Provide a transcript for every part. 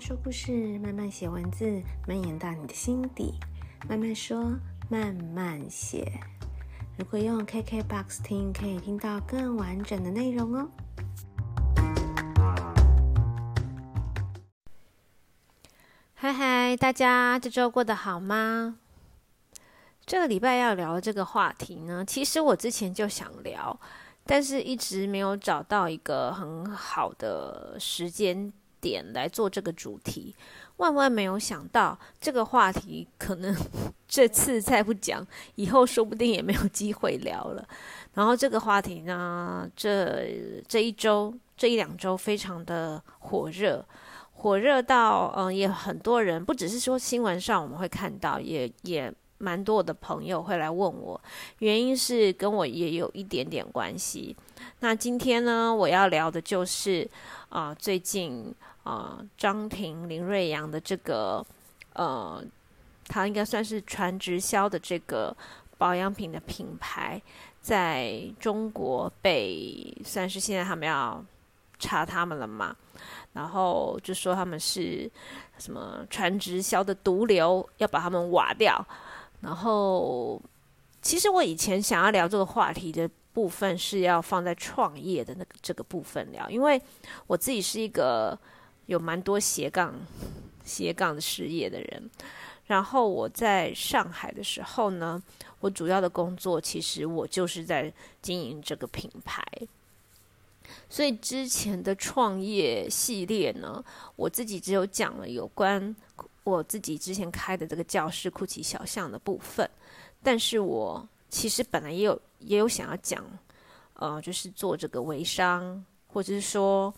说故事，慢慢写文字，蔓延到你的心底。慢慢说，慢慢写。如果用 KKBOX 听，可以听到更完整的内容哦。嗨嗨，大家这周过得好吗？这个礼拜要聊的这个话题呢，其实我之前就想聊，但是一直没有找到一个很好的时间点来做这个主题，万万没有想到这个话题可能 这次再不讲，以后说不定也没有机会聊了。然后这个话题呢，这这一周这一两周非常的火热，火热到嗯，也很多人不只是说新闻上我们会看到，也也蛮多的朋友会来问我，原因是跟我也有一点点关系。那今天呢，我要聊的就是啊、最近。呃，张庭林瑞阳的这个呃，他应该算是传直销的这个保养品的品牌，在中国被算是现在他们要查他们了嘛，然后就说他们是什么传直销的毒瘤，要把他们挖掉。然后，其实我以前想要聊这个话题的部分是要放在创业的那个这个部分聊，因为我自己是一个。有蛮多斜杠、斜杠的事业的人，然后我在上海的时候呢，我主要的工作其实我就是在经营这个品牌，所以之前的创业系列呢，我自己只有讲了有关我自己之前开的这个教室酷奇小巷的部分，但是我其实本来也有也有想要讲，呃，就是做这个微商，或者是说。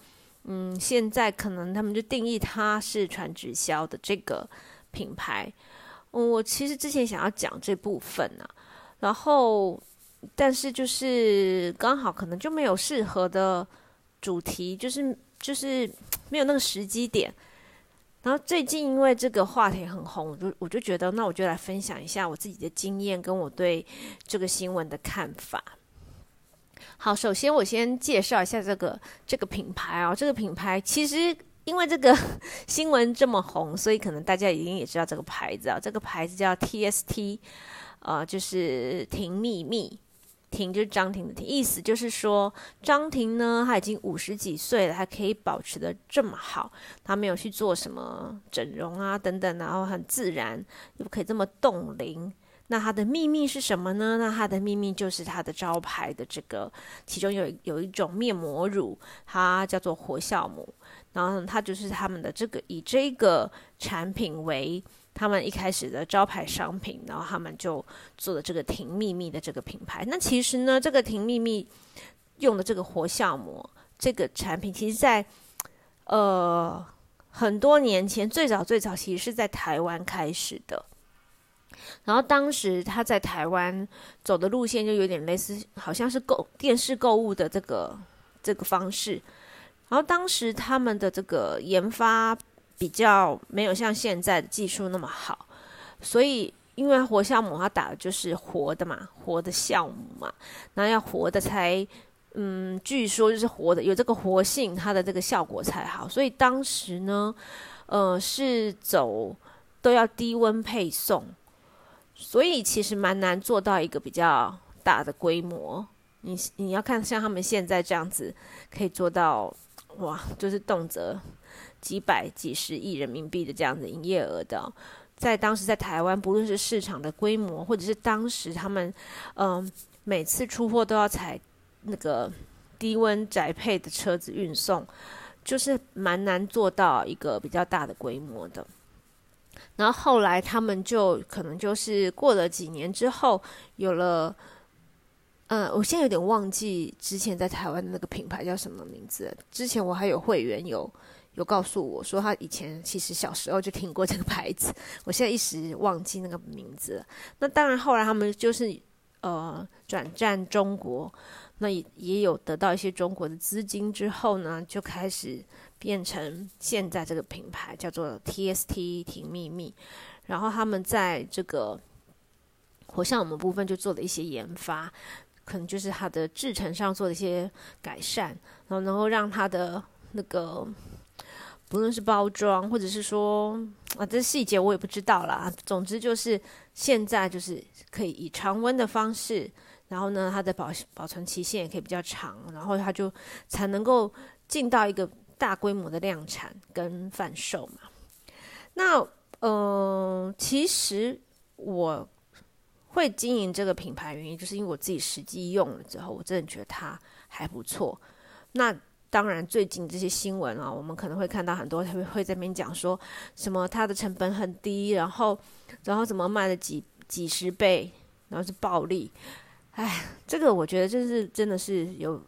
嗯，现在可能他们就定义它是传直销的这个品牌。嗯，我其实之前想要讲这部分呢，然后但是就是刚好可能就没有适合的主题，就是就是没有那个时机点。然后最近因为这个话题很红，我就我就觉得那我就来分享一下我自己的经验跟我对这个新闻的看法。好，首先我先介绍一下这个这个品牌哦。这个品牌其实因为这个 新闻这么红，所以可能大家已经也知道这个牌子啊。这个牌子叫 TST，呃，就是婷秘密，婷就是张婷的婷，意思就是说张婷呢，她已经五十几岁了，还可以保持的这么好，她没有去做什么整容啊等等，然后很自然，又可以这么冻龄。那它的秘密是什么呢？那它的秘密就是它的招牌的这个，其中有有一种面膜乳，它叫做活酵母，然后它就是他们的这个以这个产品为他们一开始的招牌商品，然后他们就做了这个婷秘密的这个品牌。那其实呢，这个婷秘密用的这个活酵母这个产品，其实在呃很多年前，最早最早其实是在台湾开始的。然后当时他在台湾走的路线就有点类似，好像是购电视购物的这个这个方式。然后当时他们的这个研发比较没有像现在的技术那么好，所以因为活酵母它打的就是活的嘛，活的酵母嘛，然后要活的才，嗯，据说就是活的有这个活性，它的这个效果才好。所以当时呢，呃，是走都要低温配送。所以其实蛮难做到一个比较大的规模。你你要看像他们现在这样子，可以做到哇，就是动辄几百几十亿人民币的这样子营业额的。在当时在台湾，不论是市场的规模，或者是当时他们嗯、每次出货都要采那个低温宅配的车子运送，就是蛮难做到一个比较大的规模的。然后后来他们就可能就是过了几年之后，有了，嗯，我现在有点忘记之前在台湾的那个品牌叫什么名字。之前我还有会员有有告诉我说，他以前其实小时候就听过这个牌子，我现在一时忘记那个名字。那当然后来他们就是呃转战中国，那也也有得到一些中国的资金之后呢，就开始。变成现在这个品牌叫做 TST 婷秘密，然后他们在这个活酵母部分就做了一些研发，可能就是它的制程上做了一些改善，然后能够让它的那个不论是包装，或者是说啊，这细节我也不知道啦。总之就是现在就是可以以常温的方式，然后呢，它的保保存期限也可以比较长，然后它就才能够进到一个大规模的量产跟贩售嘛。那嗯、呃，其实我会经营这个品牌原因，就是因为我自己实际用了之后，我真的觉得它还不错。那当然，最近这些新闻啊，我们可能会看到很多，他们会在那边讲说什么它的成本很低，然后然后怎么卖了几几十倍，然后是暴利。哎，这个我觉得就是真的是有，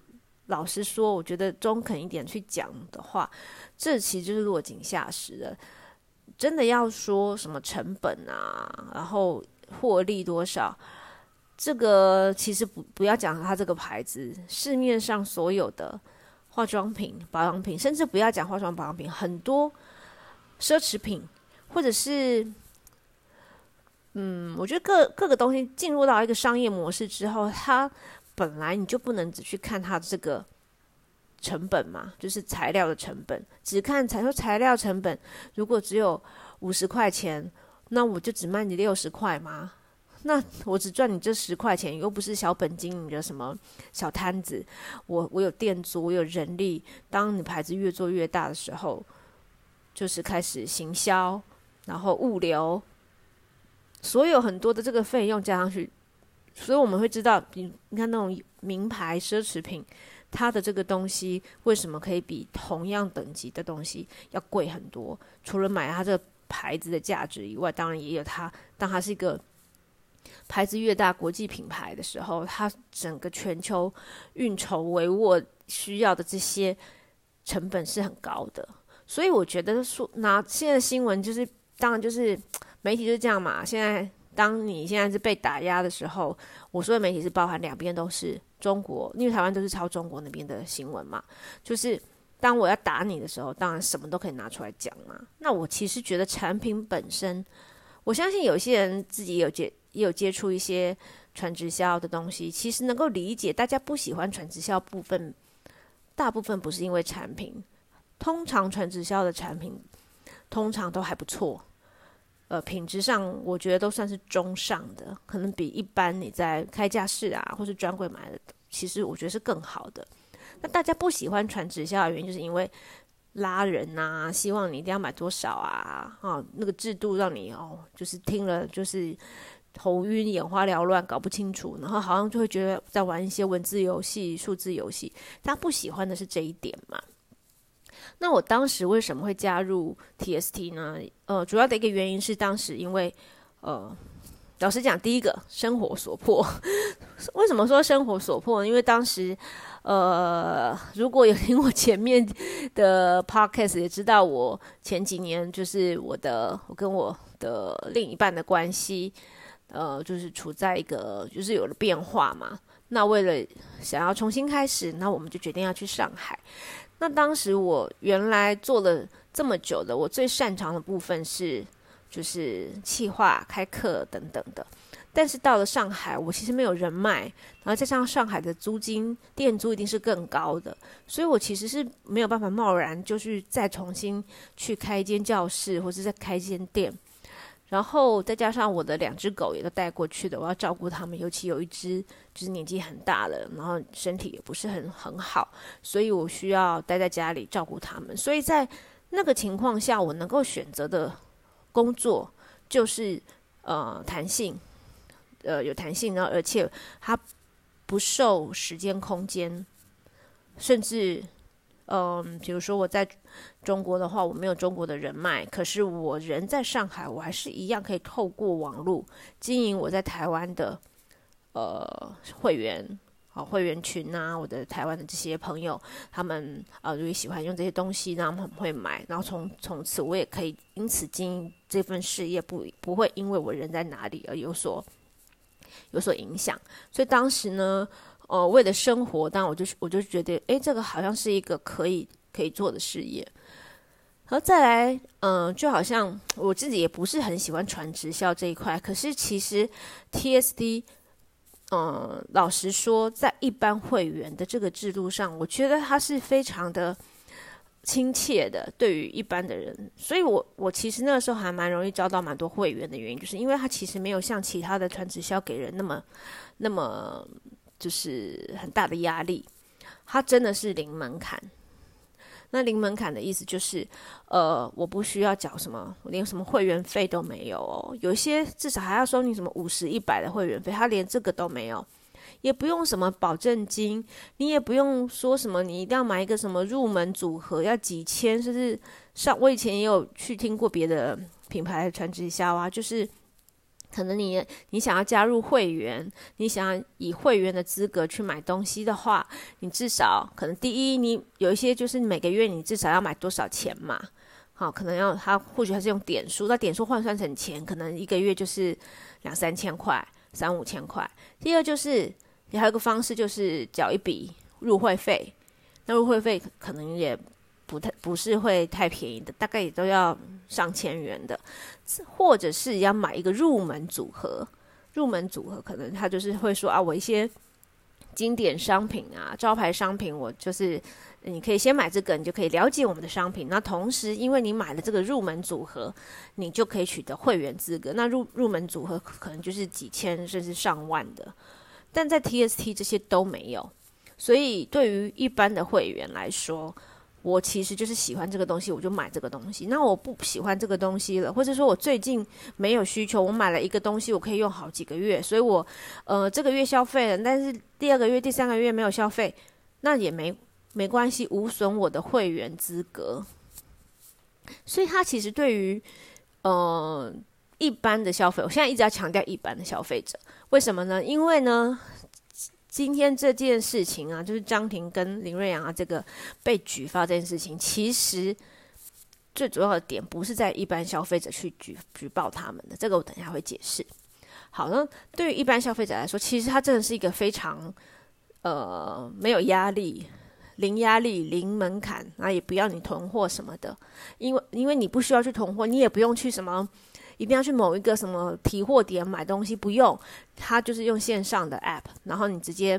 老实说，我觉得中肯一点去讲的话，这其实就是落井下石的。真的要说什么成本啊，然后获利多少，这个其实不不要讲它这个牌子，市面上所有的。化妆品、保养品，甚至不要讲化妆保养品，很多奢侈品，或者是，嗯，我觉得各各个东西进入到一个商业模式之后，它本来你就不能只去看它这个成本嘛，就是材料的成本，只看采购材料成本，如果只有五十块钱，那我就只卖你六十块吗？那我只赚你这十块钱，又不是小本经营的什么小摊子。我我有店租，我有人力。当你牌子越做越大的时候，就是开始行销，然后物流，所有很多的这个费用加上去，所以我们会知道，你你看那种名牌奢侈品，它的这个东西为什么可以比同样等级的东西要贵很多？除了买它这个牌子的价值以外，当然也有它，当它是一个。牌子越大，国际品牌的时候，它整个全球运筹帷幄需要的这些成本是很高的。所以我觉得说，拿现在新闻就是，当然就是媒体就是这样嘛。现在当你现在是被打压的时候，我说的媒体是包含两边都是中国，因为台湾都是抄中国那边的新闻嘛。就是当我要打你的时候，当然什么都可以拿出来讲嘛。那我其实觉得产品本身，我相信有些人自己有接。也有接触一些传直销的东西，其实能够理解大家不喜欢传直销部分，大部分不是因为产品，通常传直销的产品通常都还不错，呃，品质上我觉得都算是中上的，可能比一般你在开架式啊或是专柜买的，其实我觉得是更好的。那大家不喜欢传直销的原因，就是因为拉人呐，希望你一定要买多少啊，哦，那个制度让你哦，就是听了就是。头晕、眼花缭乱，搞不清楚，然后好像就会觉得在玩一些文字游戏、数字游戏。他不喜欢的是这一点嘛？那我当时为什么会加入 TST 呢？呃，主要的一个原因是当时因为，呃，老实讲，第一个生活所迫。为什么说生活所迫呢？因为当时，呃，如果有听我前面的 podcast，也知道我前几年就是我的，我跟我的另一半的关系。呃，就是处在一个就是有了变化嘛。那为了想要重新开始，那我们就决定要去上海。那当时我原来做了这么久的，我最擅长的部分是就是企划、开课等等的。但是到了上海，我其实没有人脉，然后加上上海的租金、店租一定是更高的，所以我其实是没有办法贸然就去再重新去开一间教室，或者再开一间店。然后再加上我的两只狗也都带过去的，我要照顾它们，尤其有一只就是年纪很大了，然后身体也不是很很好，所以我需要待在家里照顾它们。所以在那个情况下，我能够选择的工作就是呃弹性，呃有弹性，然后而且它不受时间空间，甚至。嗯，比如说我在中国的话，我没有中国的人脉，可是我人在上海，我还是一样可以透过网络经营我在台湾的呃会员啊会员群啊，我的台湾的这些朋友，他们啊如果喜欢用这些东西，那他们会买，然后从从此我也可以因此经营这份事业，不不会因为我人在哪里而有所有所影响，所以当时呢。哦，为了生活，但我就是我就觉得，诶，这个好像是一个可以可以做的事业。然后再来，嗯、就好像我自己也不是很喜欢传直销这一块，可是其实 TSD，嗯、呃，老实说，在一般会员的这个制度上，我觉得它是非常的，亲切的，对于一般的人，所以我我其实那个时候还蛮容易招到蛮多会员的原因，就是因为他其实没有像其他的传直销给人那么那么就是很大的压力，他真的是零门槛。那零门槛的意思就是，呃，我不需要缴什么，连什么会员费都没有哦，有些至少还要收你什么五十、一百的会员费，他连这个都没有。也不用什么保证金，你也不用说什么，你一定要买一个什么入门组合，要几千，甚至上。我以前也有去听过别的品牌传直销啊，就是可能你你想要加入会员，你想要以会员的资格去买东西的话，你至少可能第一，你有一些就是每个月你至少要买多少钱嘛，好，可能要他或许还是用点数，那点数换算成钱，可能一个月就是两三千块、三五千块。第二就是。你还有个方式，就是缴一笔入会费。那入会费可能也不太不是会太便宜的，大概也都要上千元的。或者是要买一个入门组合，入门组合可能他就是会说啊，我一些经典商品啊，招牌商品，我就是你可以先买这个，你就可以了解我们的商品。那同时，因为你买了这个入门组合，你就可以取得会员资格。那入入门组合可能就是几千甚至上万的。但在 TST 这些都没有，所以对于一般的会员来说，我其实就是喜欢这个东西，我就买这个东西。那我不喜欢这个东西了，或者说我最近没有需求，我买了一个东西，我可以用好几个月，所以我呃这个月消费了，但是第二个月、第三个月没有消费，那也没没关系，无损我的会员资格。所以他其实对于呃。一般的消费，我现在一直要强调一般的消费者，为什么呢？因为呢，今天这件事情啊，就是张婷跟林瑞阳啊，这个被举发这件事情，其实最主要的点不是在一般消费者去举举报他们的，这个我等一下会解释。好了，对于一般消费者来说，其实它真的是一个非常呃没有压力、零压力、零门槛，那也不要你囤货什么的，因为因为你不需要去囤货，你也不用去什么。一定要去某一个什么提货点买东西，不用，它就是用线上的 app，然后你直接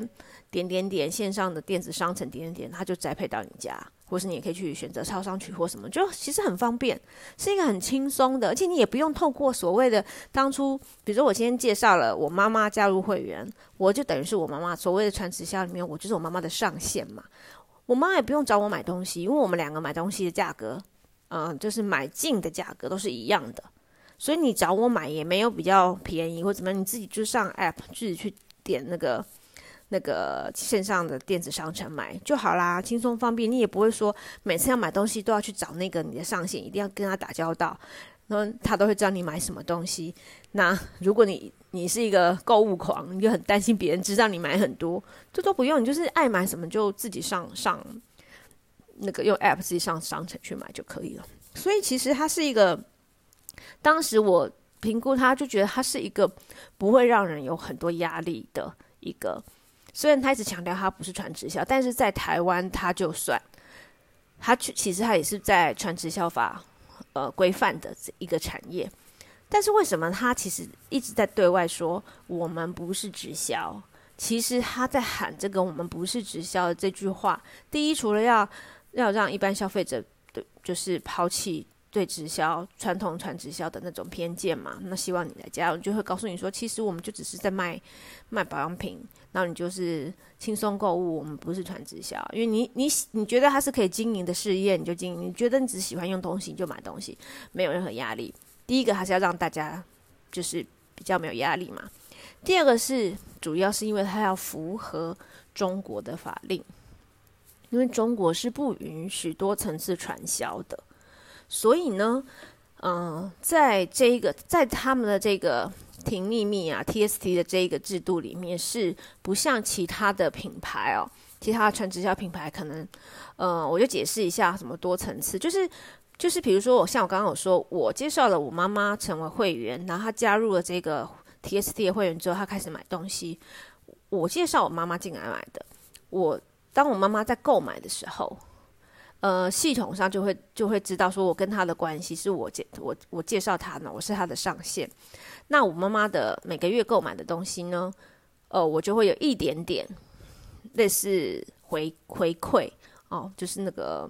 点点点线上的电子商城点点点，它就宅配到你家，或是你也可以去选择超商取货什么，就其实很方便，是一个很轻松的，而且你也不用透过所谓的当初，比如说我今天介绍了我妈妈加入会员，我就等于是我妈妈所谓的传直销里面，我就是我妈妈的上线嘛，我妈也不用找我买东西，因为我们两个买东西的价格，嗯、就是买进的价格都是一样的。所以你找我买也没有比较便宜或怎么样，你自己就上 app 自己去点那个那个线上的电子商城买就好啦，轻松方便。你也不会说每次要买东西都要去找那个你的上线，一定要跟他打交道，然后他都会知道你买什么东西。那如果你你是一个购物狂，你就很担心别人知道你买很多，这都不用，你就是爱买什么就自己上上那个用 app 自己上商城去买就可以了。所以其实它是一个。当时我评估他，就觉得他是一个不会让人有很多压力的一个。虽然他一直强调他不是传直销，但是在台湾他就算，他其实他也是在传直销法呃规范的一个产业。但是为什么他其实一直在对外说我们不是直销？其实他在喊这个“我们不是直销”的这句话，第一，除了要要让一般消费者的就是抛弃。对直销传统传直销的那种偏见嘛，那希望你来加入，就会告诉你说，其实我们就只是在卖卖保养品，然后你就是轻松购物，我们不是传直销，因为你你你觉得它是可以经营的事业，你就经营；你觉得你只喜欢用东西，你就买东西，没有任何压力。第一个还是要让大家就是比较没有压力嘛。第二个是主要是因为它要符合中国的法令，因为中国是不允许多层次传销的。所以呢，嗯、在这个在他们的这个停秘密啊 TST 的这一个制度里面，是不像其他的品牌哦，其他传直销品牌可能，呃，我就解释一下什么多层次，就是就是比如说我像我刚刚有说，我介绍了我妈妈成为会员，然后她加入了这个 TST 的会员之后，她开始买东西，我介绍我妈妈进来买的，我当我妈妈在购买的时候。呃，系统上就会就会知道说，我跟他的关系是我介我我介绍他呢，我是他的上线。那我妈妈的每个月购买的东西呢，呃，我就会有一点点类似回回馈哦，就是那个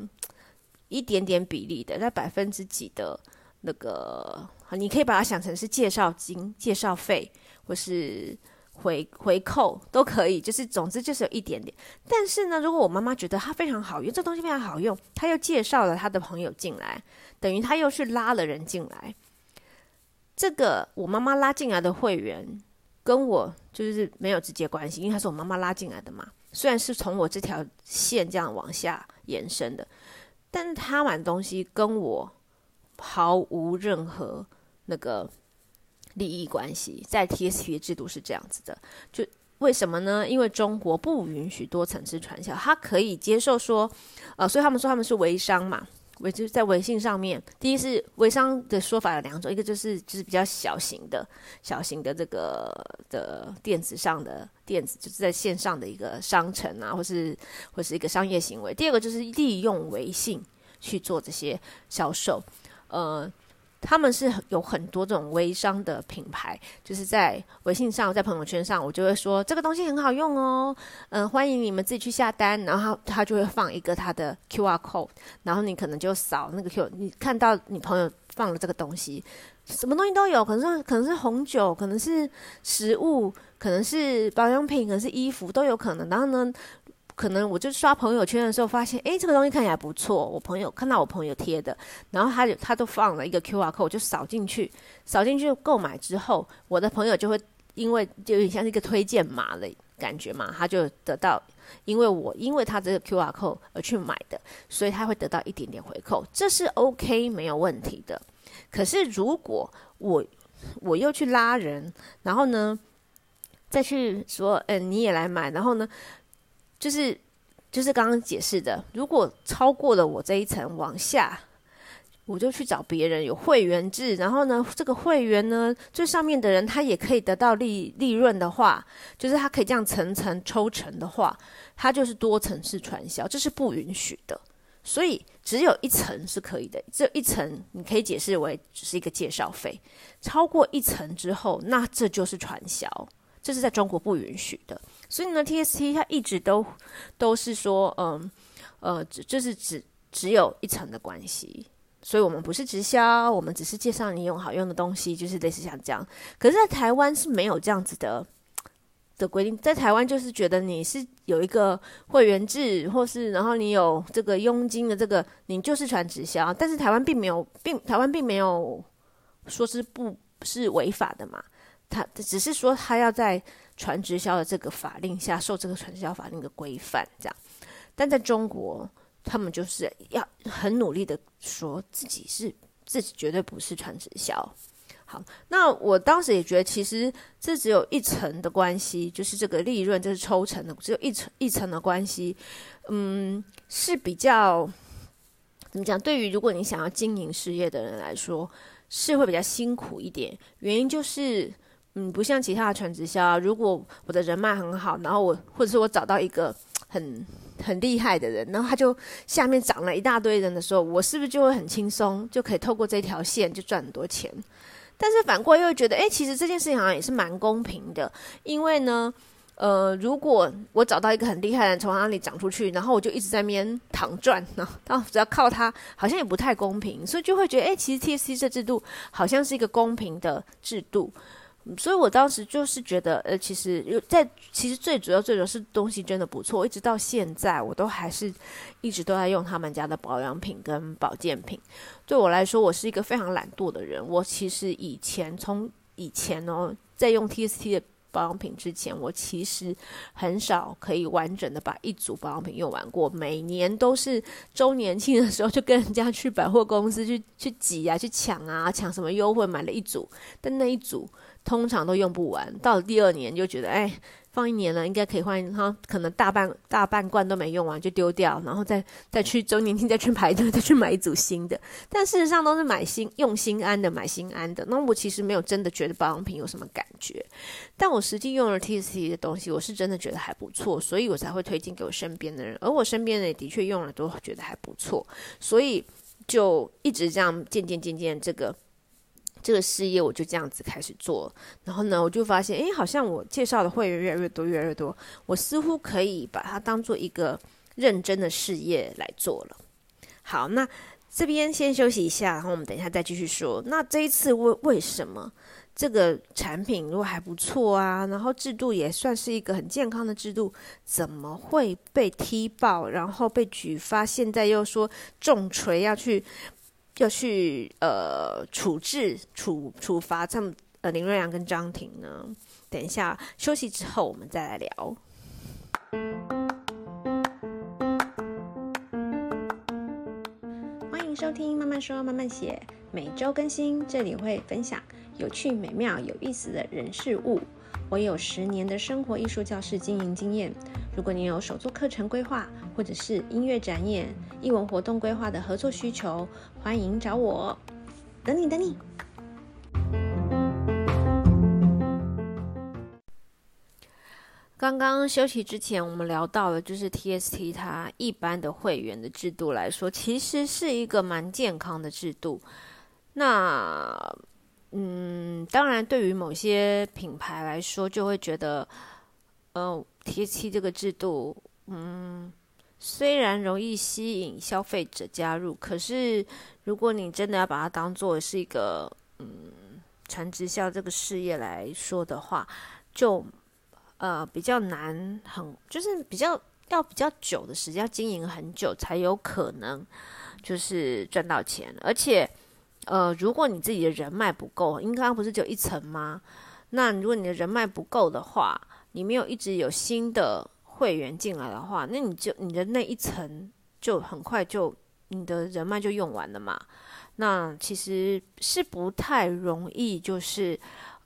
一点点比例的，在百分之几的那个，你可以把它想成是介绍金、介绍费，或是回回扣都可以，就是总之就是有一点点。但是呢，如果我妈妈觉得它非常好用，这东西非常好用，她又介绍了她的朋友进来，等于她又去拉了人进来。这个我妈妈拉进来的会员跟我就是没有直接关系，因为她是我妈妈拉进来的嘛。虽然是从我这条线这样往下延伸的。但是他买东西跟我毫无任何那个利益关系，在 TSP 的制度是这样子的，就为什么呢？因为中国不允许多层次传销，他可以接受说，呃，所以他们说他们是微商嘛，微就是在微信上面，第一是微商的说法有两种，一个就是就是比较小型的、小型的这个的电子上的电子，就是在线上的一个商城啊，或是或是一个商业行为。第二个就是利用微信去做这些销售，呃。他们是有很多这种微商的品牌，就是在微信上，在朋友圈上，我就会说这个东西很好用哦，嗯、呃，欢迎你们自己去下单，然后他他就会放一个他的 QR code，然后你可能就扫那个 Q，你看到你朋友放了这个东西，什么东西都有，可能是可能是红酒，可能是食物，可能是保养品，可能是衣服，都有可能。然后呢，可能我就刷朋友圈的时候发现，诶，这个东西看起来不错。我朋友看到我朋友贴的，然后他就他都放了一个 QR code，我就扫进去，扫进去购买之后，我的朋友就会因为就有点像是一个推荐码的感觉嘛，他就得到，因为我因为他这个 QR code 而去买的，所以他会得到一点点回扣，这是 OK 没有问题的。可是如果我我又去拉人，然后呢，再去说，嗯，你也来买，然后呢？就是就是刚刚解释的，如果超过了我这一层往下，我就去找别人有会员制，然后呢，这个会员呢最上面的人他也可以得到利利润的话，就是他可以这样层层抽成的话，他就是多层次传销，这是不允许的。所以只有一层是可以的，只有一层你可以解释为只是一个介绍费，超过一层之后，那这就是传销，这是在中国不允许的。所以呢，TST 它一直都都是说，嗯，呃，只就是只只有一层的关系。所以我们不是直销，我们只是介绍你用好用的东西，就是类似像这样。可是，在台湾是没有这样子的的规定。在台湾就是觉得你是有一个会员制，或是然后你有这个佣金的这个，你就是传直销。但是台湾并没有，并台湾并没有说是不是违法的嘛。他只是说他要在。传直销的这个法令下，受这个传销法令的规范，这样。但在中国，他们就是要很努力的说自己是自己绝对不是传直销。好，那我当时也觉得，其实这只有一层的关系，就是这个利润就是抽成的，只有一层一层的关系。嗯，是比较怎么讲？对于如果你想要经营事业的人来说，是会比较辛苦一点。原因就是。嗯，不像其他的传直销啊，如果我的人脉很好，然后我或者是我找到一个很很厉害的人，然后他就下面涨了一大堆人的时候，我是不是就会很轻松，就可以透过这条线就赚很多钱？但是反过来又会觉得，哎，其实这件事情好像也是蛮公平的，因为呢，呃，如果我找到一个很厉害的人从哪里长出去，然后我就一直在那边躺赚呢，然后只要靠他，好像也不太公平，所以就会觉得，哎，其实 TSC 这制度好像是一个公平的制度。所以我当时就是觉得，呃，其实有在，其实最主要、最主要是东西真的不错，一直到现在我都还是一直都在用他们家的保养品跟保健品。对我来说，我是一个非常懒惰的人。我其实以前从以前哦，在用 TST 的保养品之前，我其实很少可以完整的把一组保养品用完过。每年都是周年庆的时候，就跟人家去百货公司去去挤啊，去抢啊，抢什么优惠，买了一组，但那一组。通常都用不完，到了第二年就觉得，哎，放一年了，应该可以换。哈，可能大半大半罐都没用完就丢掉，然后再再去周年庆再去排队，再去买一组新的。但事实上都是买新用心安的，买心安的。那我其实没有真的觉得保养品有什么感觉，但我实际用了 TST 的东西，我是真的觉得还不错，所以我才会推荐给我身边的人。而我身边人也的确用了都觉得还不错，所以就一直这样渐渐渐渐这个。这个事业我就这样子开始做，然后呢，我就发现，诶，好像我介绍的会员越来越多，越来越多，我似乎可以把它当做一个认真的事业来做了。好，那这边先休息一下，然后我们等一下再继续说。那这一次为为什么这个产品如果还不错啊，然后制度也算是一个很健康的制度，怎么会被踢爆，然后被举发，现在又说重锤要去要去呃处置处处罚他们呃林瑞阳跟张庭呢？等一下休息之后我们再来聊。欢迎收听慢慢说慢慢写，每周更新，这里会分享有趣、美妙、有意思的人事物。我有十年的生活艺术教室经营经验。如果你有手作课程规划，或者是音乐展演、艺文活动规划的合作需求，欢迎找我。等你，等你。刚刚休息之前，我们聊到了，就是 TST 它一般的会员的制度来说，其实是一个蛮健康的制度。那，嗯，当然，对于某些品牌来说，就会觉得，呃，TST 这个制度，嗯，虽然容易吸引消费者加入，可是如果你真的要把它当做是一个，嗯，传直销这个事业来说的话，就。呃，比较难，很就是比较要比较久的时间，要经营很久才有可能就是赚到钱。而且，呃，如果你自己的人脉不够，因为刚刚不是只有一层吗？那如果你的人脉不够的话，你没有一直有新的会员进来的话，那你就你的那一层就很快就你的人脉就用完了嘛。那其实是不太容易，就是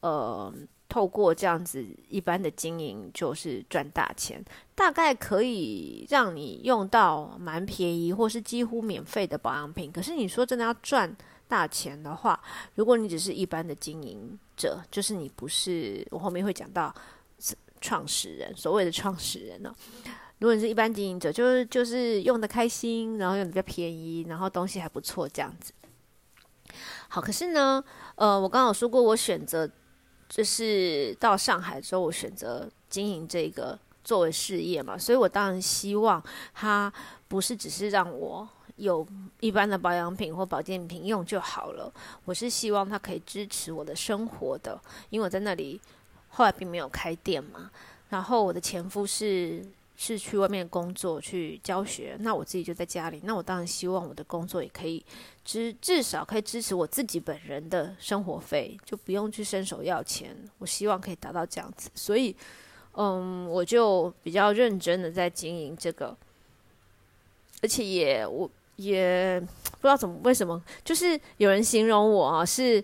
呃。透过这样子一般的经营，就是赚大钱，大概可以让你用到蛮便宜或是几乎免费的保养品。可是你说真的要赚大钱的话，如果你只是一般的经营者，就是你不是我后面会讲到创始人，所谓的创始人呢、如果你是一般经营者，就是就是用的开心，然后用的比较便宜，然后东西还不错这样子。好，可是呢，呃，我刚刚有说过，我选择。就是到上海之后，我选择经营这个作为事业嘛，所以我当然希望它不是只是让我有一般的保养品或保健品用就好了，我是希望它可以支持我的生活的，因为我在那里后来并没有开店嘛，然后我的前夫是。是去外面工作去教学，那我自己就在家里。那我当然希望我的工作也可以支，至少可以支持我自己本人的生活费，就不用去伸手要钱。我希望可以达到这样子，所以，嗯，我就比较认真的在经营这个，而且也我也不知道怎么为什么，就是有人形容我啊，是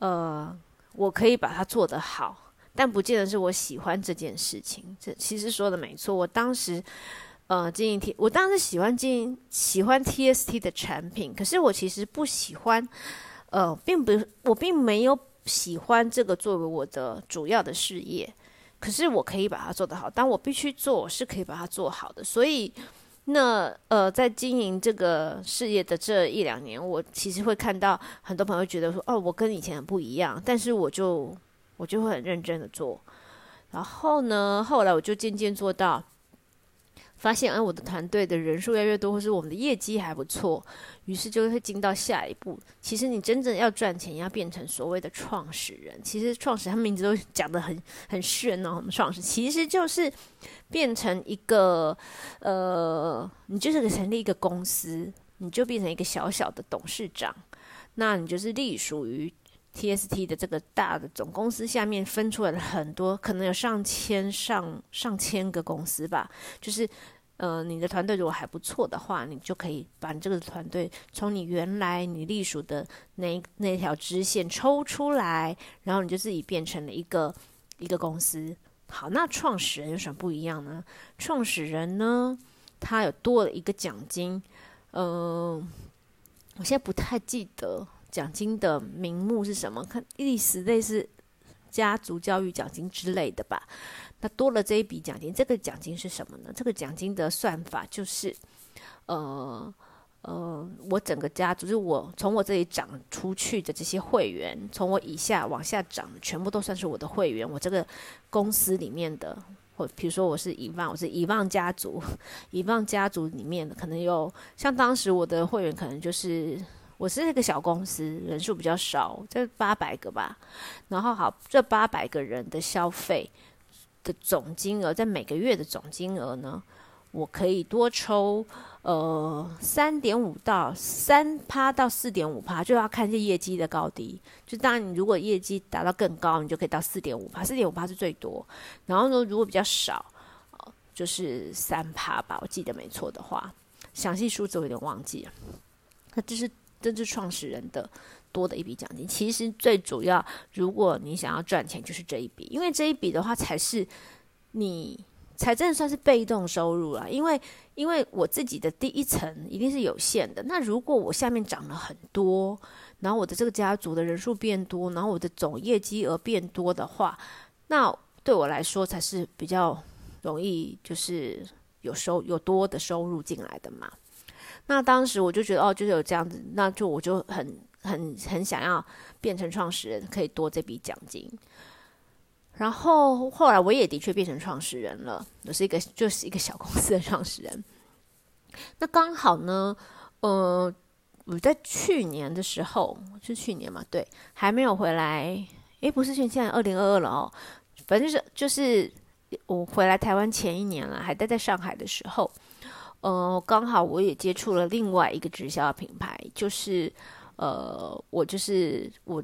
呃，我可以把它做得好。但不见得是我喜欢这件事情。这其实说的没错。我当时，呃，经营 T，我当时喜欢经营，喜欢 TST 的产品。可是我其实不喜欢，呃，并不，我并没有喜欢这个作为我的主要的事业。可是我可以把它做得好，但我必须做，我是可以把它做好的。所以，那呃，在经营这个事业的这一两年，我其实会看到很多朋友觉得说，哦，我跟以前很不一样。但是我就。我就会很认真的做，然后呢，后来我就渐渐做到，发现哎，我的团队的人数越来越多，或是我们的业绩还不错，于是就会进到下一步。其实你真正要赚钱，要变成所谓的创始人。其实创始人他名字都讲得很很炫哦，我们创始其实就是变成一个呃，你就是成立一个公司，你就变成一个小小的董事长，那你就是隶属于。TST 的这个大的总公司下面分出来了很多，可能有上千上上千个公司吧。就是，呃，你的团队如果还不错的话，你就可以把你这个团队从你原来你隶属的那那条支线抽出来，然后你就自己变成了一个一个公司。好，那创始人有什么不一样呢？创始人呢，他有多了一个奖金。嗯、呃，我现在不太记得。奖金的名目是什么？看意思类似家族教育奖金之类的吧。那多了这一笔奖金，这个奖金是什么呢？这个奖金的算法就是，呃呃，我整个家族就是我从我这里涨出去的这些会员，从我以下往下涨的，全部都算是我的会员。我这个公司里面的或比如说我是以旺，我是以旺家族，以旺家族里面可能有像当时我的会员可能就是我是那个小公司，人数比较少，就八百个吧。然后好，这八百个人的消费的总金额，在每个月的总金额呢，我可以多抽呃三点五到三趴到四点五趴，就要看这业绩的高低。就当然你如果业绩达到更高，你就可以到四点五趴，四点五趴是最多。然后呢，如果比较少，就是三趴吧，我记得没错的话，详细数字我有点忘记了。那这是。这是创始人的多的一笔奖金。其实最主要，如果你想要赚钱，就是这一笔，因为这一笔的话，才是你才真的算是被动收入了。因为，因为我自己的第一层一定是有限的。那如果我下面涨了很多，然后我的这个家族的人数变多，然后我的总业绩额变多的话，那对我来说才是比较容易，就是有收有多的收入进来的嘛。那当时我就觉得哦，就是有这样子，那就我就很很很想要变成创始人，可以多这笔奖金。然后后来我也的确变成创始人了，我是一个就是一个小公司的创始人。那刚好呢，呃，我在去年的时候，是去年嘛？对，还没有回来。诶，不是去年，现在二零二二了哦。反正就是就是我回来台湾前一年了，还待在上海的时候。呃，刚好我也接触了另外一个直销品牌，就是呃，我就是我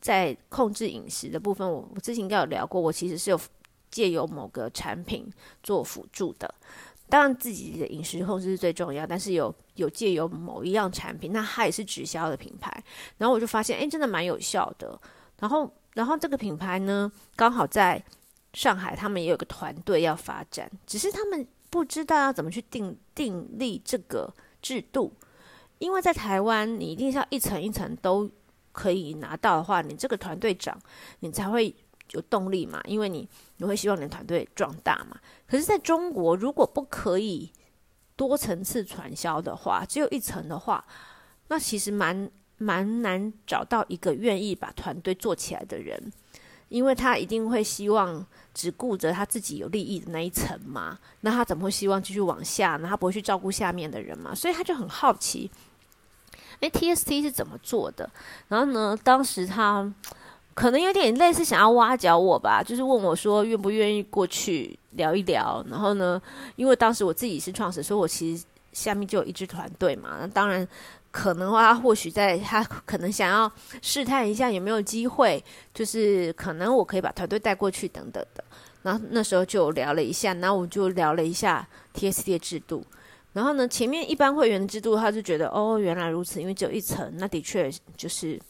在控制饮食的部分，我我之前应该有聊过，我其实是有借由某个产品做辅助的。当然自己的饮食控制是最重要，但是有有借由某一样产品，那它也是直销的品牌，然后我就发现，哎，真的蛮有效的。然后，然后这个品牌呢，刚好在上海，他们也有个团队要发展，只是他们。不知道要怎么去定订立这个制度，因为在台湾，你一定是要一层一层都可以拿到的话，你这个团队长你才会有动力嘛，因为你你会希望你的团队壮大嘛。可是在中国，如果不可以多层次传销的话，只有一层的话，那其实蛮蛮难找到一个愿意把团队做起来的人，因为他一定会希望。只顾着他自己有利益的那一层嘛，那他怎么会希望继续往下呢？他不会去照顾下面的人嘛？所以他就很好奇，诶，TST 是怎么做的？然后呢，当时他可能有点类似想要挖角我吧，就是问我说愿不愿意过去聊一聊。然后呢，因为当时我自己是创始，所以我其实下面就有一支团队嘛。那当然。可能的话，或许在他可能想要试探一下有没有机会，就是可能我可以把团队带过去等等的。然后那时候就聊了一下，然后我就聊了一下 TSD 的制度。然后呢，前面一般会员的制度，他就觉得哦，原来如此，因为只有一层，那的确就是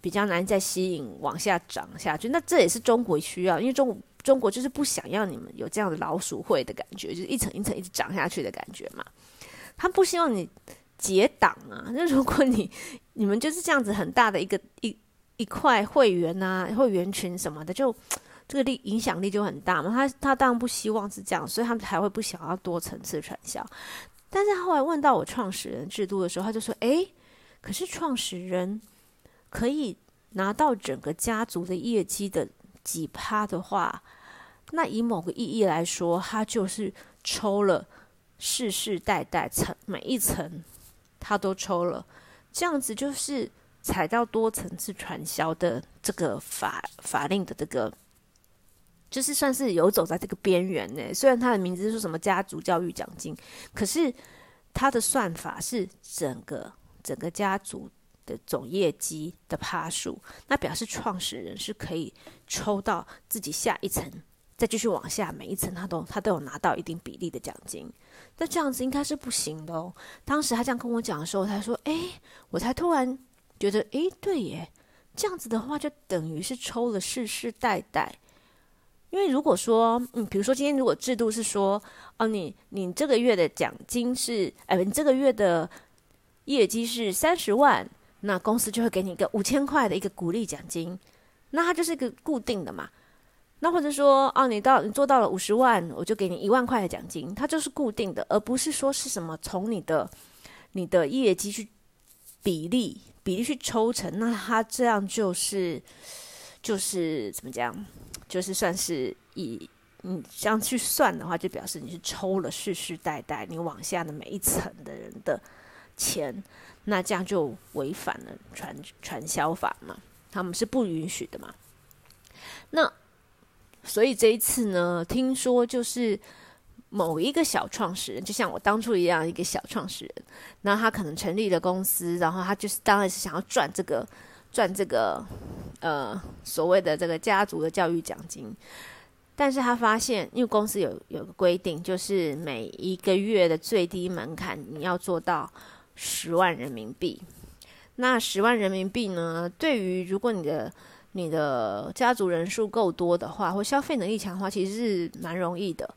比较难再吸引往下涨下去。那这也是中国需要，因为中中国就是不想要你们有这样的老鼠会的感觉，就是一层一层一直涨下去的感觉嘛。他不希望你。结党啊！那如果你你们就是这样子很大的一个一一块会员啊，会员群什么的，就这个力影响力就很大嘛。他他当然不希望是这样，所以他们才会不想要多层次传销。但是后来问到我创始人制度的时候，他就说：“诶，可是创始人可以拿到整个家族的业绩的几趴的话，那以某个意义来说，他就是抽了世世代代层每一层。”他都抽了，这样子就是踩到多层次传销的这个法法令的这个，就是算是游走在这个边缘呢。虽然他的名字是什么家族教育奖金，可是他的算法是整个整个家族的总业绩的趴数，那表示创始人是可以抽到自己下一层。再继续往下，每一层他都他都有拿到一定比例的奖金，那这样子应该是不行的哦。当时他这样跟我讲的时候，他说：“诶，我才突然觉得，诶，对耶，这样子的话就等于是抽了世世代代。因为如果说，嗯，比如说今天如果制度是说，哦，你你这个月的奖金是，哎，你这个月的业绩是三十万，那公司就会给你一个五千块的一个鼓励奖金，那它就是一个固定的嘛。”那或者说，哦，你到你做到了五十万，我就给你一万块的奖金，它就是固定的，而不是说是什么从你的你的业绩去比例比例去抽成，那它这样就是就是怎么讲，就是算是以你这样去算的话，就表示你是抽了世世代代你往下的每一层的人的钱，那这样就违反了传传销法嘛，他们是不允许的嘛。那所以这一次呢，听说就是某一个小创始人，就像我当初一样，一个小创始人，那他可能成立了公司，然后他就是当然是想要赚这个赚这个呃所谓的这个家族的教育奖金。但是他发现，因为公司有有个规定，就是每一个月的最低门槛你要做到十万人民币。那十万人民币呢，对于如果你的你的家族人数够多的话，或消费能力强的话，其实是蛮容易的。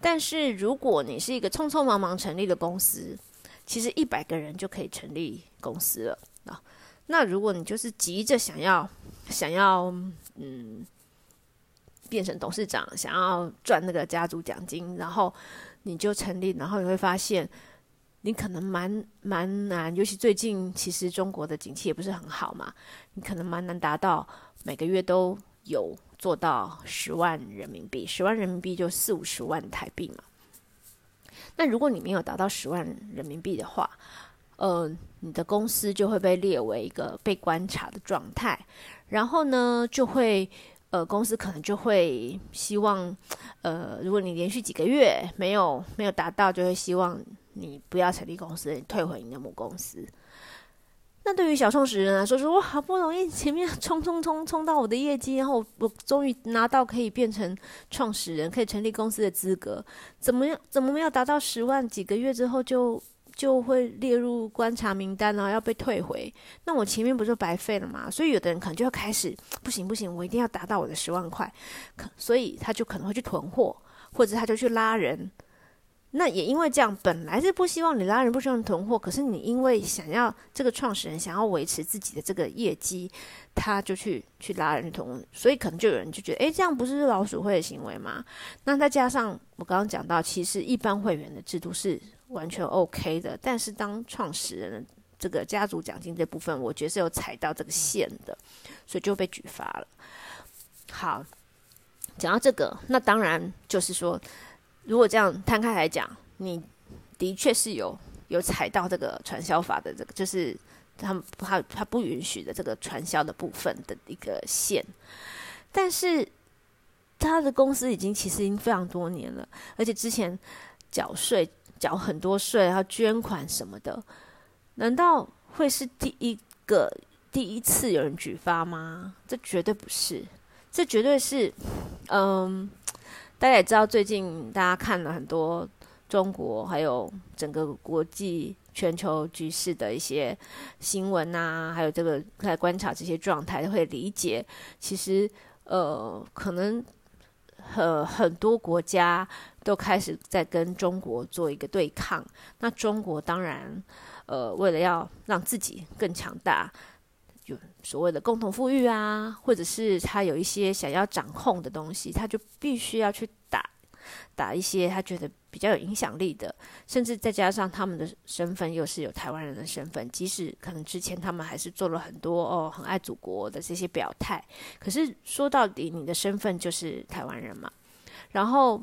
但是如果你是一个匆匆忙忙成立的公司，其实一百个人就可以成立公司了啊。那如果你就是急着想要想要嗯。变成董事长，想要赚那个家族奖金，然后你就成立，然后你会发现你可能蛮蛮难，尤其最近其实中国的景气也不是很好嘛，你可能蛮难达到每个月都有做到十万人民币，十万人民币就四五十万台币嘛。那如果你没有达到十万人民币的话，呃，你的公司就会被列为一个被观察的状态，然后呢就会。呃，公司可能就会希望，呃，如果你连续几个月没有没有达到，就会希望你不要成立公司，退回你的母公司。那对于小创始人来说，说我好不容易前面冲冲冲冲到我的业绩，然后我终于拿到可以变成创始人，可以成立公司的资格，怎么样？怎么没有达到十万？几个月之后就？就会列入观察名单啊，要被退回。那我前面不就白费了吗？所以有的人可能就要开始，不行不行，我一定要达到我的十万块。可所以他就可能会去囤货，或者他就去拉人。那也因为这样，本来是不希望你拉人，不希望囤货，可是你因为想要这个创始人想要维持自己的这个业绩，他就去去拉人囤，所以可能就有人就觉得，诶，这样不是老鼠会的行为吗？那再加上我刚刚讲到，其实一般会员的制度是。完全 OK 的，但是当创始人的这个家族奖金这部分，我觉得是有踩到这个线的，所以就被举发了。好，讲到这个，那当然就是说，如果这样摊开来讲，你的确是有有踩到这个传销法的这个，就是他们他他不允许的这个传销的部分的一个线，但是他的公司已经其实已经非常多年了，而且之前缴税。缴很多税，然后捐款什么的，难道会是第一个第一次有人举发吗？这绝对不是，这绝对是，嗯，大家也知道，最近大家看了很多中国还有整个国际全球局势的一些新闻啊，还有这个在观察这些状态，会理解，其实呃，可能呃很多国家。都开始在跟中国做一个对抗，那中国当然，呃，为了要让自己更强大，有所谓的共同富裕啊，或者是他有一些想要掌控的东西，他就必须要去打一些他觉得比较有影响力的，甚至再加上他们的身份又是有台湾人的身份，即使可能之前他们还是做了很多哦很爱祖国的这些表态，可是说到底，你的身份就是台湾人嘛，然后。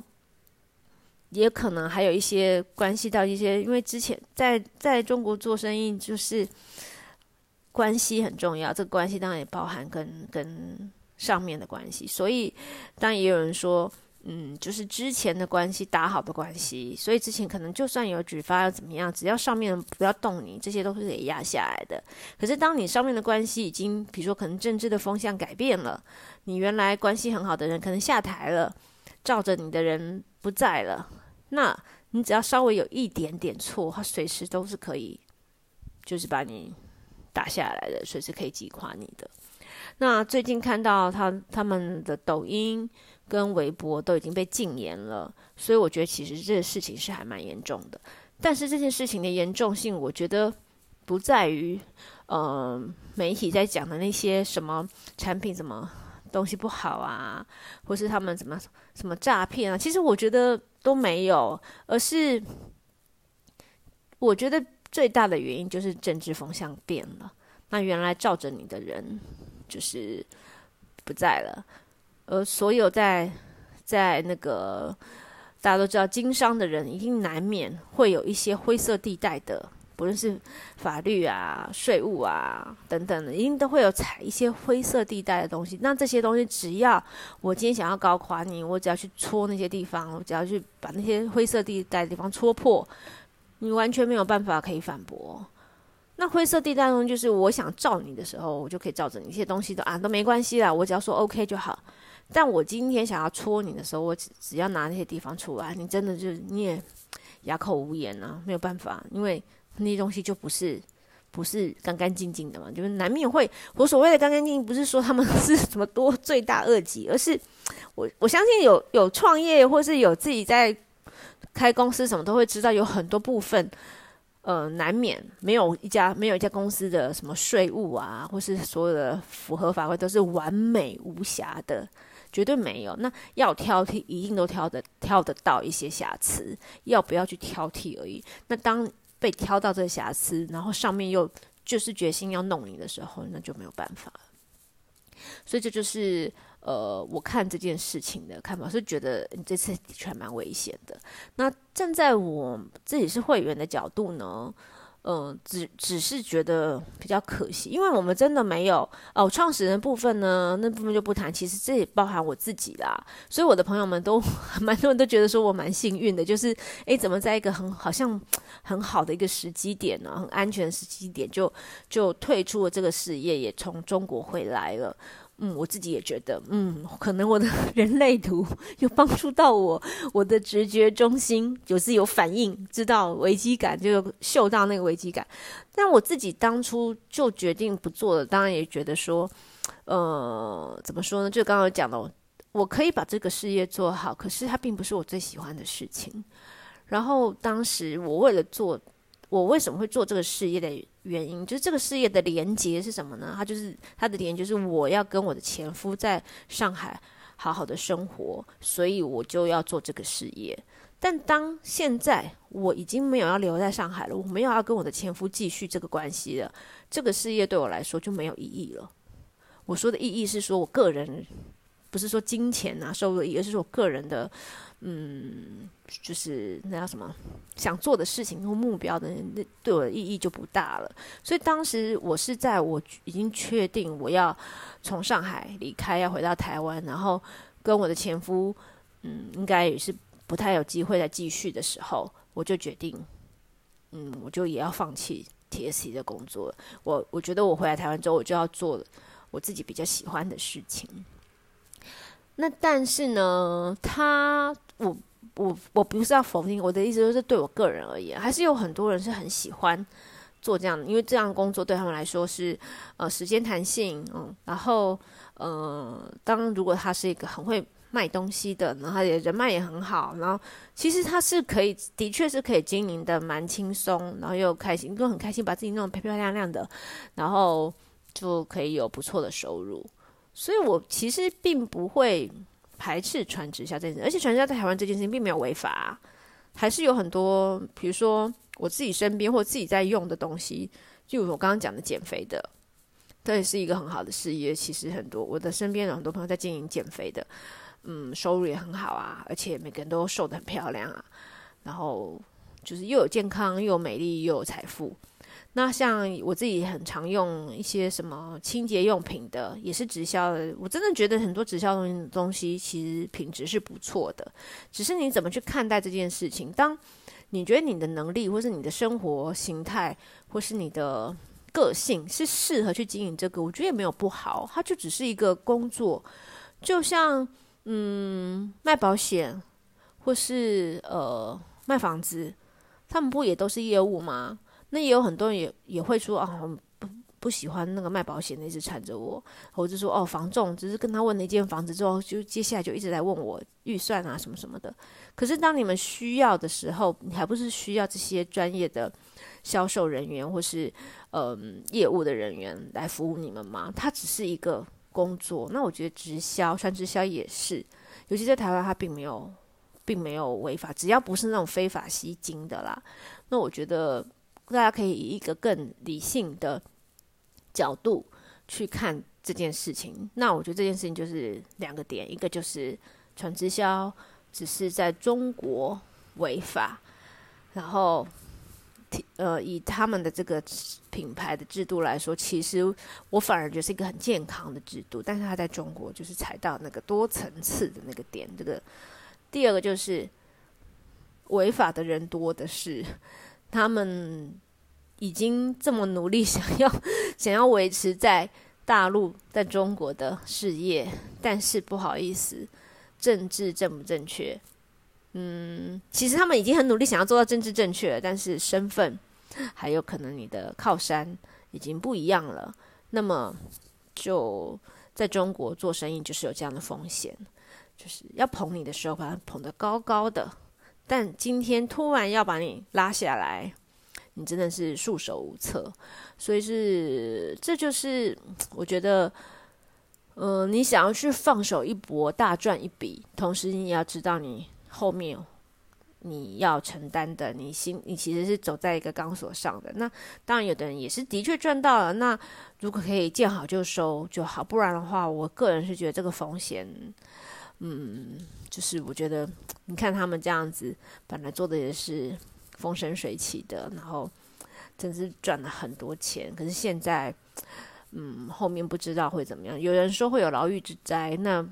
也可能还有一些关系到一些，因为之前在在中国做生意，就是关系很重要。这个关系当然也包含跟跟上面的关系，所以当然也有人说，嗯，就是之前的关系打好的关系，所以之前可能就算有举发要怎么样，只要上面不要动你，这些都是可以压下来的。可是当你上面的关系已经，比如说可能政治的风向改变了，你原来关系很好的人可能下台了。罩着你的人不在了，那你只要稍微有一点点错，他随时都是可以，就是把你打下来的，随时可以击垮你的。那最近看到他他们的抖音跟微博都已经被禁言了，所以我觉得其实这个事情是还蛮严重的。但是这件事情的严重性，我觉得不在于，嗯、呃，媒体在讲的那些什么产品怎么。东西不好啊，或是他们怎么什么诈骗啊，其实我觉得都没有，而是我觉得最大的原因就是政治风向变了。那原来罩着你的人就是不在了，而所有在在那个大家都知道经商的人，一定难免会有一些灰色地带的。不论是法律啊、税务啊等等的，一定都会有踩一些灰色地带的东西。那这些东西，只要我今天想要搞垮你，我只要去戳那些地方，我只要去把那些灰色地带的地方戳破，你完全没有办法可以反驳。那灰色地带中，就是我想罩你的时候，我就可以罩着你。一些东西都啊都没关系啦，我只要说 OK 就好。但我今天想要戳你的时候，我只只要拿那些地方出来，你真的就你也哑口无言啊，没有办法，因为。那些东西就不是不是干干净净的嘛，就是难免会。我所谓的干干净净，不是说他们是什么多罪大恶极，而是我我相信有有创业或是有自己在开公司什么，都会知道有很多部分，呃，难免没有一家没有一家公司的什么税务啊，或是所有的符合法规都是完美无瑕的，绝对没有。那要挑剔，一定都挑得挑得到一些瑕疵，要不要去挑剔而已。那当。被挑到这瑕疵，然后上面又就是决心要弄你的时候，那就没有办法。所以这就是呃，我看这件事情的看法，是觉得你这次的确蛮危险的。那站在我自己是会员的角度呢？嗯、只只是觉得比较可惜，因为我们真的没有哦。创始人部分呢，那部分就不谈。其实这也包含我自己啦，所以我的朋友们都 蛮多人都觉得说我蛮幸运的，就是诶，怎么在一个很好像很好的一个时机点呢，很安全的时机点就就退出了这个事业，也从中国回来了。嗯，我自己也觉得，嗯，可能我的 人类图有帮助到我，我的直觉中心就是有反应，知道危机感，就嗅到那个危机感。但我自己当初就决定不做了，当然也觉得说，呃，怎么说呢？就刚刚讲的，我可以把这个事业做好，可是它并不是我最喜欢的事情。然后当时我为了做。我为什么会做这个事业的原因，就是这个事业的连结是什么呢？它就是它的连结，就是我要跟我的前夫在上海好好的生活，所以我就要做这个事业。但当现在我已经没有要留在上海了，我没有要跟我的前夫继续这个关系了，这个事业对我来说就没有意义了。我说的意义是说我个人，不是说金钱啊收入，而是说个人的。嗯，就是那叫什么想做的事情或目标的，那对我的意义就不大了。所以当时我是在我已经确定我要从上海离开，要回到台湾，然后跟我的前夫，嗯，应该也是不太有机会再继续的时候，我就决定，嗯，我就也要放弃 TSC 的工作。我我觉得我回来台湾之后，我就要做我自己比较喜欢的事情。那但是呢，他我我我不是要否定，我的意思就是对我个人而言，还是有很多人是很喜欢做这样的，因为这样工作对他们来说是呃时间弹性，嗯，然后呃，当如果他是一个很会卖东西的，然后也人脉也很好，然后其实他是可以，的确是可以经营的蛮轻松，然后又开心，又很开心，把自己弄得漂漂亮亮的，然后就可以有不错的收入。所以，我其实并不会排斥传直销这件事，而且传直销在台湾这件事情并没有违法，还是有很多，比如说我自己身边或自己在用的东西，就我刚刚讲的减肥的，这也是一个很好的事业。其实很多我的身边有很多朋友在经营减肥的，嗯，收入也很好啊，而且每个人都瘦得很漂亮啊，然后就是又有健康，又有美丽，又有财富。那像我自己很常用一些什么清洁用品的，也是直销的。我真的觉得很多直销东西东西其实品质是不错的，只是你怎么去看待这件事情。当你觉得你的能力，或是你的生活形态，或是你的个性是适合去经营这个，我觉得也没有不好。它就只是一个工作，就像嗯卖保险，或是呃卖房子，他们不也都是业务吗？那也有很多人也也会说啊，不不喜欢那个卖保险的一直缠着我，或者说哦房仲，只是跟他问了一间房子之后，就接下来就一直在问我预算啊什么什么的。可是当你们需要的时候，你还不是需要这些专业的销售人员或是嗯、业务的人员来服务你们吗？它只是一个工作。那我觉得直销，传直销也是，尤其在台湾，它并没有并没有违法，只要不是那种非法吸金的啦。那我觉得。大家可以以一个更理性的角度去看这件事情。那我觉得这件事情就是两个点，一个就是传直销只是在中国违法，然后。呃，以他们的这个品牌的制度来说，其实我反而觉得是一个很健康的制度。但是他在中国就是踩到那个多层次的那个点。这个第二个就是违法的人多的是，他们已经这么努力想要 想要维持在大陆在中国的事业，但是不好意思，政治正不正确？嗯，其实他们已经很努力想要做到政治正确了，但是身份还有可能你的靠山已经不一样了。那么就在中国做生意就是有这样的风险，就是要捧你的时候把它捧得高高的，但今天突然要把你拉下来，你真的是束手无策。所以是这就是我觉得，嗯、你想要去放手一搏，大赚一笔，同时你也要知道你。后面你要承担的，你心你其实是走在一个钢索上的。那当然，有的人也是的确赚到了。那如果可以见好就收就好，不然的话，我个人是觉得这个风险，嗯，就是我觉得你看他们这样子，本来做的也是风生水起的，然后真是赚了很多钱。可是现在，嗯，后面不知道会怎么样。有人说会有牢狱之灾，那。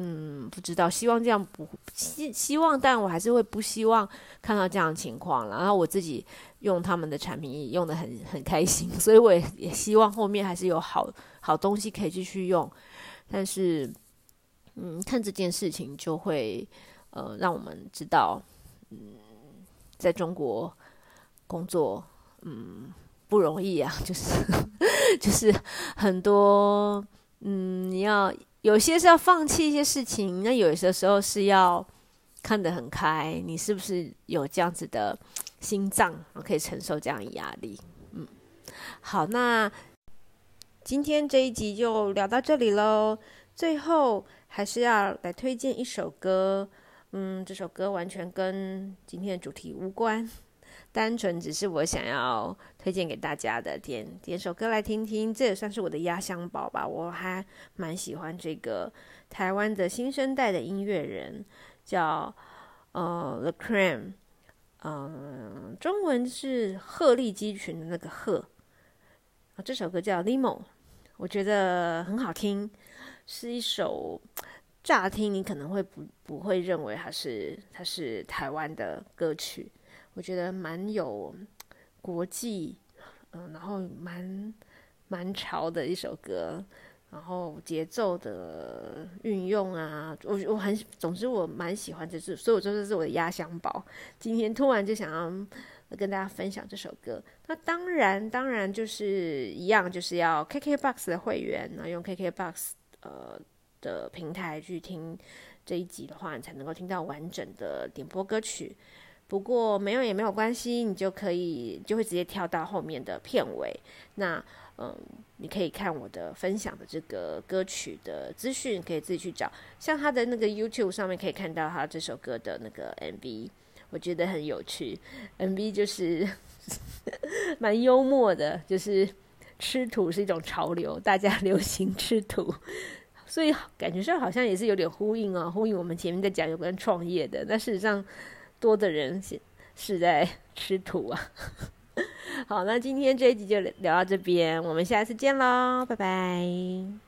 嗯，不知道，希望这样不希希望，但我还是会不希望看到这样的情况。然后我自己用他们的产品也用得很很开心，所以我也也希望后面还是有好好东西可以继续用。但是，嗯，看这件事情就会呃让我们知道，嗯，在中国工作嗯不容易啊，就是就是很多嗯你要。有些是要放弃一些事情，那有些时候是要看得很开。你是不是有这样子的心脏，可以承受这样的压力？嗯，好，那今天这一集就聊到这里喽。最后还是要来推荐一首歌，嗯，这首歌完全跟今天的主题无关。单纯只是我想要推荐给大家的，点点首歌来听听，这也算是我的压箱宝吧。我还蛮喜欢这个台湾的新生代的音乐人，叫呃 The Cream，嗯、中文是鹤立鸡群的那个鹤。这首歌叫 Limo，我觉得很好听，是一首乍听你可能会不不会认为它是它是台湾的歌曲。我觉得蛮有国际，嗯、然后蛮蛮潮的一首歌，然后节奏的运用啊，我我很，总之我蛮喜欢这支，所以我说这是我的压箱宝。今天突然就想要跟大家分享这首歌，那当然当然就是一样，就是要 KKBOX 的会员，然后用 KKBOX 呃的平台去听这一集的话，你才能够听到完整的点播歌曲。不过没有也没有关系，你就可以就会直接跳到后面的片尾。那嗯，你可以看我的分享的这个歌曲的资讯，可以自己去找。像他的那个 YouTube 上面可以看到他这首歌的那个 MV，我觉得很有趣。MV 就是 蛮幽默的，就是吃土是一种潮流，大家 流行吃土，所以感觉上好像也是有点呼应哦，呼应我们前面在讲有关创业的。那事实上。多的人是是在吃土啊。好，那今天这一集就聊到这边，我们下次见喽，拜拜。